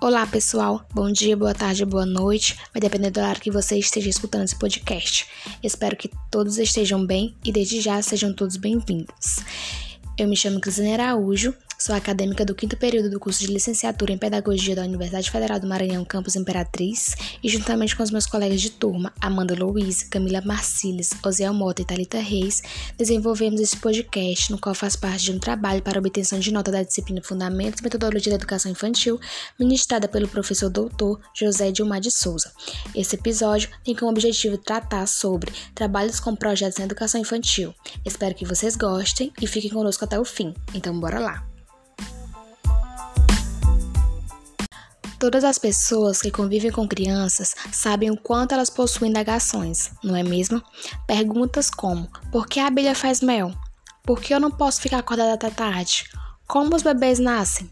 Olá, pessoal. Bom dia, boa tarde, boa noite. Vai depender do horário que você esteja escutando esse podcast. Espero que todos estejam bem e desde já sejam todos bem-vindos. Eu me chamo Cristina Araújo, Sou acadêmica do quinto período do curso de licenciatura em Pedagogia da Universidade Federal do Maranhão, campus Imperatriz, e juntamente com os meus colegas de turma, Amanda Louise, Camila Marciles, Osiel Mota e Talita Reis, desenvolvemos esse podcast, no qual faz parte de um trabalho para obtenção de nota da disciplina Fundamentos e Metodologia da Educação Infantil, ministrada pelo professor doutor José Dilmar de Souza. Esse episódio tem como objetivo tratar sobre trabalhos com projetos na educação infantil. Espero que vocês gostem e fiquem conosco até o fim. Então, bora lá! Todas as pessoas que convivem com crianças sabem o quanto elas possuem indagações, não é mesmo? Perguntas como: por que a abelha faz mel? Por que eu não posso ficar acordada até tarde? Como os bebês nascem?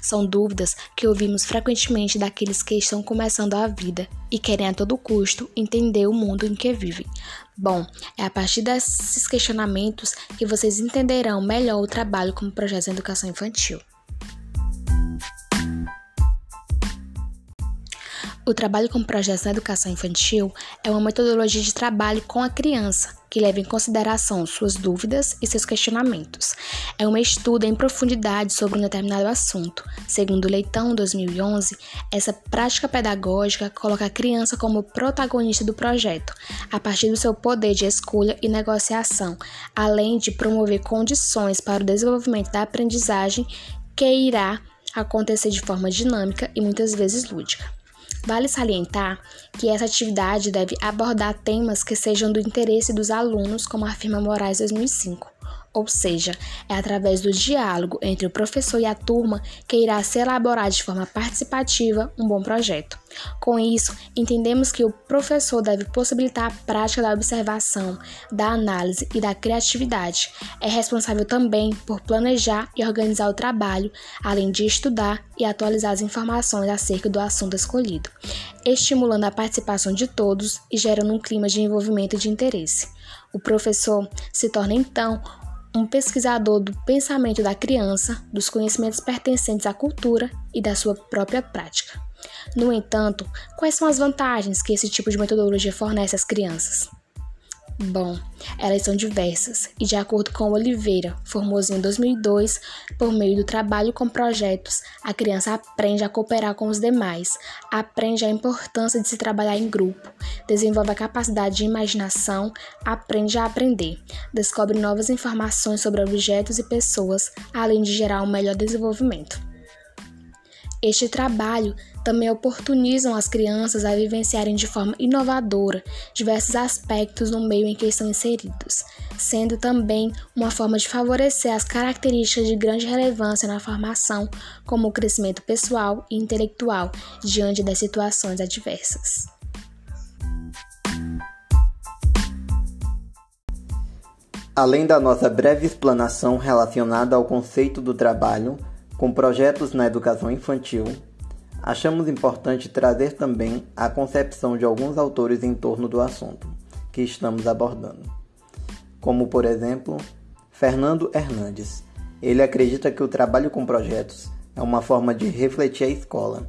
São dúvidas que ouvimos frequentemente daqueles que estão começando a vida e querem a todo custo entender o mundo em que vivem. Bom, é a partir desses questionamentos que vocês entenderão melhor o trabalho como projeto de educação infantil. O trabalho com projetos na educação infantil é uma metodologia de trabalho com a criança que leva em consideração suas dúvidas e seus questionamentos. É um estudo em profundidade sobre um determinado assunto. Segundo Leitão, 2011, essa prática pedagógica coloca a criança como protagonista do projeto, a partir do seu poder de escolha e negociação, além de promover condições para o desenvolvimento da aprendizagem que irá acontecer de forma dinâmica e muitas vezes lúdica. Vale salientar que essa atividade deve abordar temas que sejam do interesse dos alunos, como afirma Moraes 2005 ou seja, é através do diálogo entre o professor e a turma que irá se elaborar de forma participativa um bom projeto. Com isso, entendemos que o professor deve possibilitar a prática da observação, da análise e da criatividade. É responsável também por planejar e organizar o trabalho, além de estudar e atualizar as informações acerca do assunto escolhido, estimulando a participação de todos e gerando um clima de envolvimento e de interesse. O professor se torna então um pesquisador do pensamento da criança, dos conhecimentos pertencentes à cultura e da sua própria prática. No entanto, quais são as vantagens que esse tipo de metodologia fornece às crianças? Bom, elas são diversas e, de acordo com Oliveira, formoso em 2002, por meio do trabalho com projetos, a criança aprende a cooperar com os demais, aprende a importância de se trabalhar em grupo, desenvolve a capacidade de imaginação, aprende a aprender, descobre novas informações sobre objetos e pessoas, além de gerar um melhor desenvolvimento. Este trabalho também oportunizam as crianças a vivenciarem de forma inovadora diversos aspectos no meio em que estão inseridos, sendo também uma forma de favorecer as características de grande relevância na formação, como o crescimento pessoal e intelectual diante das situações adversas. Além da nossa breve explanação relacionada ao conceito do trabalho com projetos na educação infantil, achamos importante trazer também a concepção de alguns autores em torno do assunto que estamos abordando. Como, por exemplo, Fernando Hernandes. Ele acredita que o trabalho com projetos é uma forma de refletir a escola,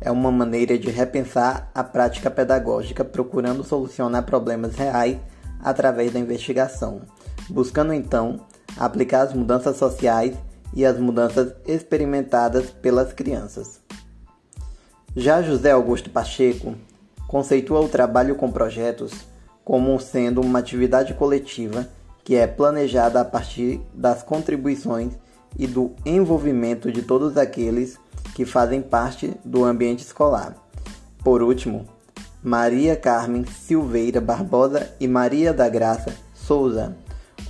é uma maneira de repensar a prática pedagógica, procurando solucionar problemas reais através da investigação, buscando então aplicar as mudanças sociais e as mudanças experimentadas pelas crianças. Já José Augusto Pacheco conceitua o trabalho com projetos como sendo uma atividade coletiva que é planejada a partir das contribuições e do envolvimento de todos aqueles que fazem parte do ambiente escolar. Por último, Maria Carmen Silveira Barbosa e Maria da Graça Souza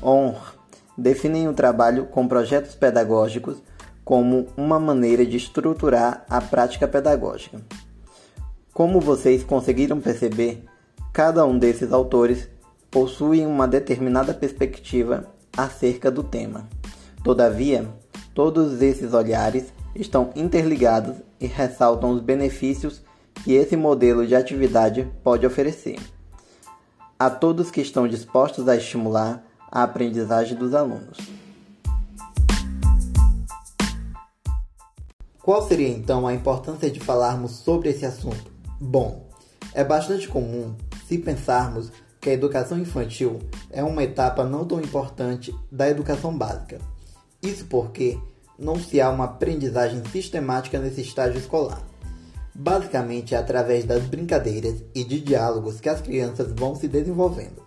Honr definem o trabalho com projetos pedagógicos como uma maneira de estruturar a prática pedagógica. Como vocês conseguiram perceber, cada um desses autores possui uma determinada perspectiva acerca do tema. Todavia, todos esses olhares estão interligados e ressaltam os benefícios que esse modelo de atividade pode oferecer a todos que estão dispostos a estimular a aprendizagem dos alunos. Qual seria então a importância de falarmos sobre esse assunto? Bom, é bastante comum se pensarmos que a educação infantil é uma etapa não tão importante da educação básica. Isso porque não se há uma aprendizagem sistemática nesse estágio escolar. Basicamente é através das brincadeiras e de diálogos que as crianças vão se desenvolvendo.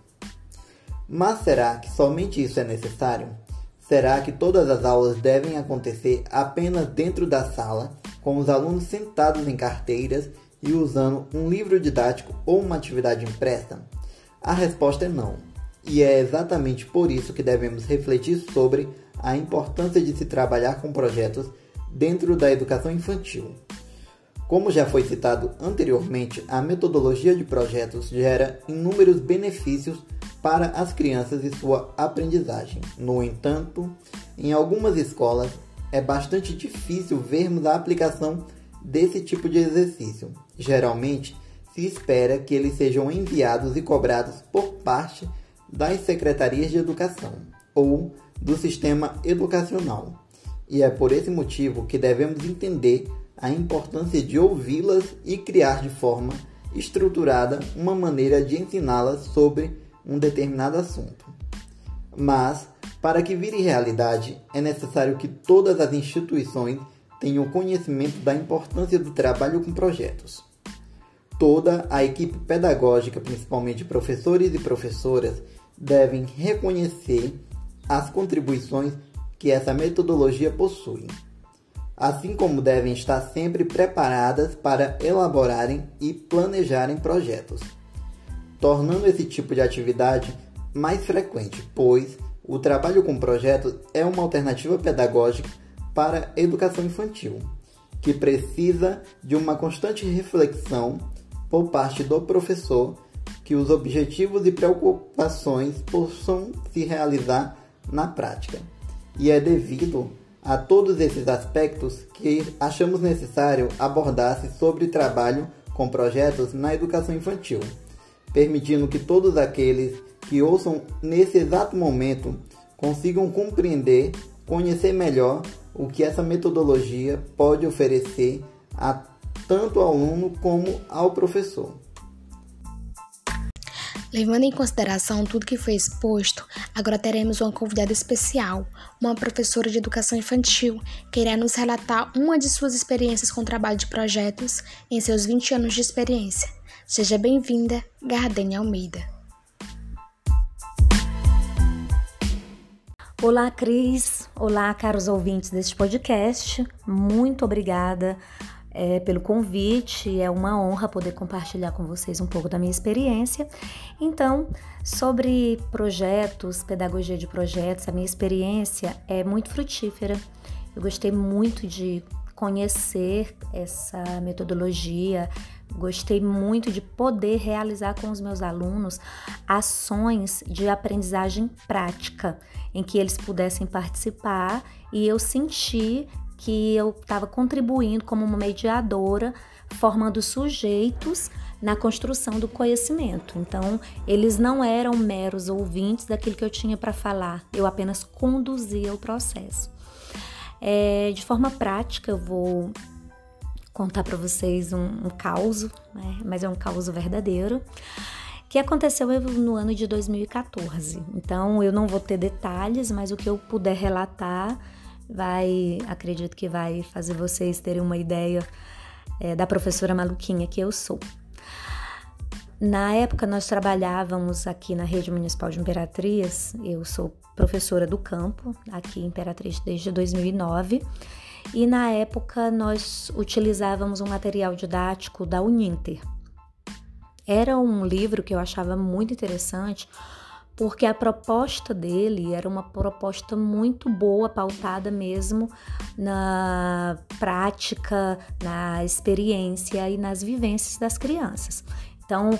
Mas será que somente isso é necessário? Será que todas as aulas devem acontecer apenas dentro da sala, com os alunos sentados em carteiras e usando um livro didático ou uma atividade impressa? A resposta é não. E é exatamente por isso que devemos refletir sobre a importância de se trabalhar com projetos dentro da educação infantil. Como já foi citado anteriormente, a metodologia de projetos gera inúmeros benefícios para as crianças e sua aprendizagem. No entanto, em algumas escolas é bastante difícil vermos a aplicação desse tipo de exercício. Geralmente, se espera que eles sejam enviados e cobrados por parte das secretarias de educação ou do sistema educacional. E é por esse motivo que devemos entender a importância de ouvi-las e criar de forma estruturada uma maneira de ensiná-las sobre um determinado assunto. Mas, para que vire realidade, é necessário que todas as instituições tenham conhecimento da importância do trabalho com projetos. Toda a equipe pedagógica, principalmente professores e professoras, devem reconhecer as contribuições que essa metodologia possui, assim como devem estar sempre preparadas para elaborarem e planejarem projetos tornando esse tipo de atividade mais frequente, pois o trabalho com projetos é uma alternativa pedagógica para a educação infantil, que precisa de uma constante reflexão por parte do professor que os objetivos e preocupações possam se realizar na prática. E é devido a todos esses aspectos que achamos necessário abordar-se sobre trabalho com projetos na educação infantil permitindo que todos aqueles que ouçam nesse exato momento consigam compreender, conhecer melhor o que essa metodologia pode oferecer a tanto ao aluno como ao professor. Levando em consideração tudo que foi exposto, agora teremos uma convidada especial, uma professora de educação infantil, que irá nos relatar uma de suas experiências com trabalho de projetos em seus 20 anos de experiência. Seja bem-vinda, Gardênia Almeida. Olá, Cris. Olá, caros ouvintes deste podcast. Muito obrigada é, pelo convite. É uma honra poder compartilhar com vocês um pouco da minha experiência. Então, sobre projetos, pedagogia de projetos, a minha experiência é muito frutífera. Eu gostei muito de conhecer essa metodologia, Gostei muito de poder realizar com os meus alunos ações de aprendizagem prática, em que eles pudessem participar e eu senti que eu estava contribuindo como uma mediadora, formando sujeitos na construção do conhecimento. Então, eles não eram meros ouvintes daquilo que eu tinha para falar, eu apenas conduzia o processo. É, de forma prática, eu vou contar para vocês um, um caos, né? mas é um caos verdadeiro, que aconteceu no ano de 2014. Então eu não vou ter detalhes, mas o que eu puder relatar vai, acredito que vai fazer vocês terem uma ideia é, da professora maluquinha que eu sou. Na época nós trabalhávamos aqui na rede municipal de Imperatriz, eu sou professora do campo aqui em Imperatriz desde 2009 e na época nós utilizávamos um material didático da Uninter. Era um livro que eu achava muito interessante porque a proposta dele era uma proposta muito boa, pautada mesmo na prática, na experiência e nas vivências das crianças. Então,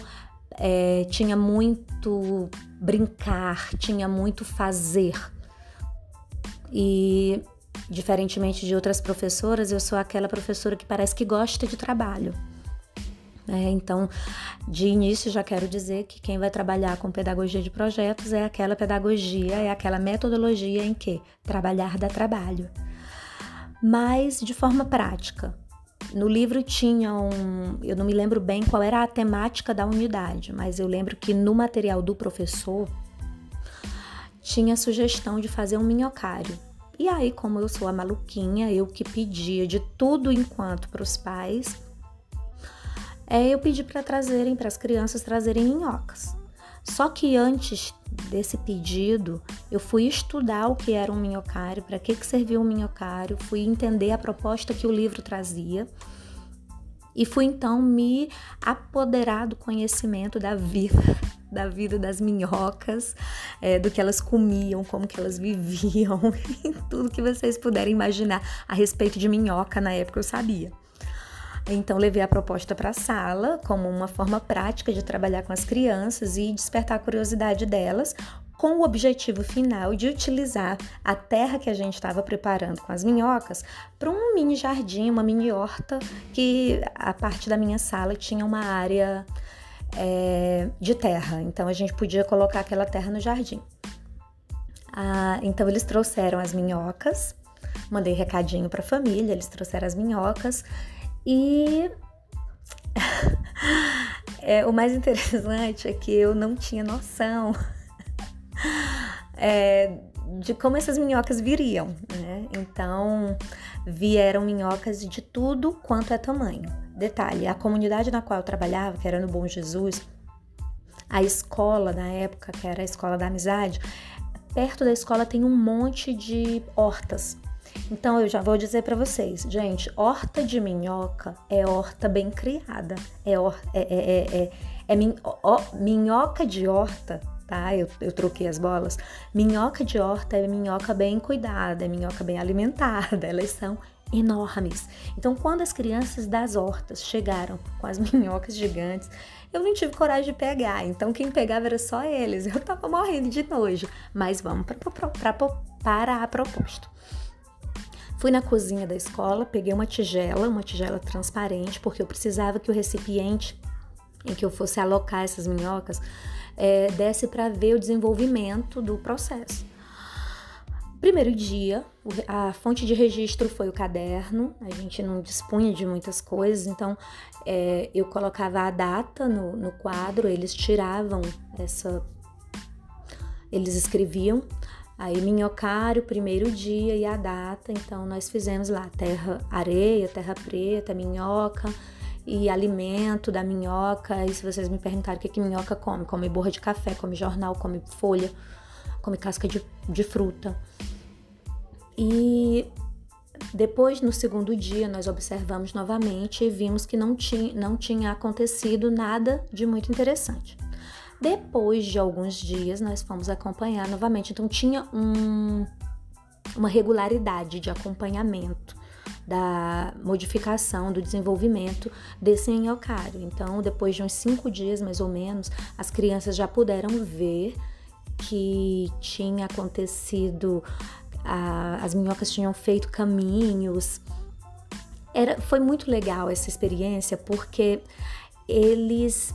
é, tinha muito brincar, tinha muito fazer. E Diferentemente de outras professoras, eu sou aquela professora que parece que gosta de trabalho. É, então, de início, já quero dizer que quem vai trabalhar com pedagogia de projetos é aquela pedagogia, é aquela metodologia em que trabalhar dá trabalho. mas de forma prática. No livro tinha um. Eu não me lembro bem qual era a temática da unidade, mas eu lembro que no material do professor tinha a sugestão de fazer um minhocário. E aí, como eu sou a maluquinha, eu que pedia de tudo enquanto para os pais, é, eu pedi para trazerem, para as crianças trazerem minhocas. Só que antes desse pedido, eu fui estudar o que era um minhocário, para que, que servia um minhocário, fui entender a proposta que o livro trazia e fui então me apoderar do conhecimento da vida, da vida das minhocas, é, do que elas comiam, como que elas viviam, tudo que vocês puderem imaginar a respeito de minhoca na época eu sabia. Então, levei a proposta para a sala como uma forma prática de trabalhar com as crianças e despertar a curiosidade delas, com o objetivo final de utilizar a terra que a gente estava preparando com as minhocas para um mini jardim, uma mini horta, que a parte da minha sala tinha uma área é, de terra, então a gente podia colocar aquela terra no jardim. Ah, então eles trouxeram as minhocas, mandei recadinho para a família, eles trouxeram as minhocas e é, o mais interessante é que eu não tinha noção é, de como essas minhocas viriam, né? Então vieram minhocas de tudo quanto é tamanho. Detalhe: a comunidade na qual eu trabalhava, que era no Bom Jesus, a escola na época, que era a escola da amizade, perto da escola tem um monte de hortas. Então eu já vou dizer para vocês, gente, horta de minhoca é horta bem criada, é, or, é, é, é, é, é min, ó, minhoca de horta, tá? Eu, eu troquei as bolas. Minhoca de horta é minhoca bem cuidada, é minhoca bem alimentada, elas são enormes. Então, quando as crianças das hortas chegaram com as minhocas gigantes, eu não tive coragem de pegar. Então, quem pegava era só eles. Eu tava morrendo de nojo. Mas vamos para a proposta. Fui na cozinha da escola, peguei uma tigela, uma tigela transparente, porque eu precisava que o recipiente em que eu fosse alocar essas minhocas é, desse para ver o desenvolvimento do processo. Primeiro dia, a fonte de registro foi o caderno, a gente não dispunha de muitas coisas, então é, eu colocava a data no, no quadro, eles tiravam essa. Eles escreviam Aí minhocário, primeiro dia e a data, então nós fizemos lá terra, areia, terra preta, minhoca e alimento da minhoca. E se vocês me perguntarem o que, que minhoca come, come borra de café, come jornal, come folha, come casca de, de fruta. E depois, no segundo dia, nós observamos novamente e vimos que não tinha, não tinha acontecido nada de muito interessante. Depois de alguns dias, nós fomos acompanhar novamente. Então, tinha um, uma regularidade de acompanhamento da modificação, do desenvolvimento desse enhocário. Então, depois de uns cinco dias, mais ou menos, as crianças já puderam ver que tinha acontecido, a, as minhocas tinham feito caminhos. Era, foi muito legal essa experiência porque eles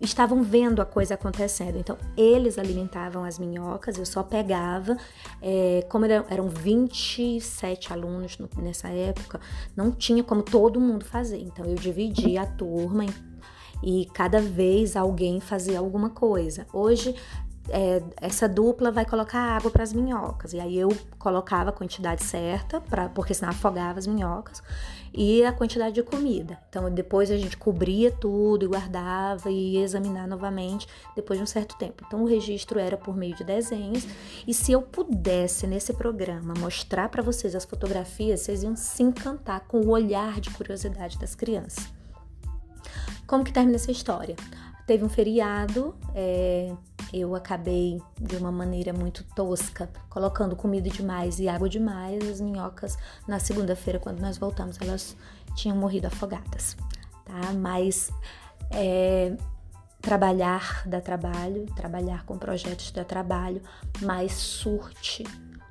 estavam vendo a coisa acontecendo. Então, eles alimentavam as minhocas, eu só pegava. É, como eram 27 alunos nessa época, não tinha como todo mundo fazer. Então, eu dividia a turma e cada vez alguém fazia alguma coisa. Hoje, é, essa dupla vai colocar água para as minhocas. E aí eu colocava a quantidade certa, pra, porque senão afogava as minhocas e a quantidade de comida. Então depois a gente cobria tudo e guardava e ia examinar novamente depois de um certo tempo. Então o registro era por meio de desenhos e se eu pudesse nesse programa mostrar para vocês as fotografias, vocês iam se encantar com o olhar de curiosidade das crianças. Como que termina essa história? Teve um feriado, é, eu acabei de uma maneira muito tosca, colocando comida demais e água demais. As minhocas, na segunda-feira, quando nós voltamos, elas tinham morrido afogadas, tá? Mas é, trabalhar dá trabalho, trabalhar com projetos dá trabalho, mas surte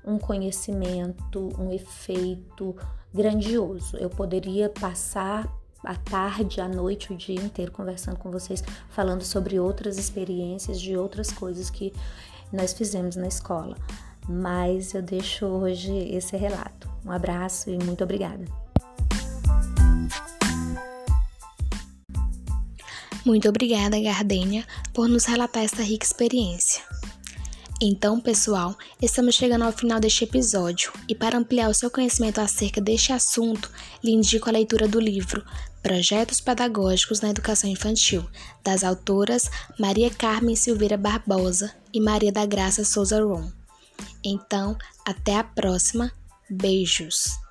um conhecimento, um efeito grandioso. Eu poderia passar à tarde, à noite, o dia inteiro conversando com vocês, falando sobre outras experiências, de outras coisas que nós fizemos na escola. Mas eu deixo hoje esse relato. Um abraço e muito obrigada. Muito obrigada, Gardênia, por nos relatar essa rica experiência. Então, pessoal, estamos chegando ao final deste episódio e para ampliar o seu conhecimento acerca deste assunto, lhe indico a leitura do livro Projetos Pedagógicos na Educação Infantil, das autoras Maria Carmen Silveira Barbosa e Maria da Graça Souza Ron. Então, até a próxima. Beijos!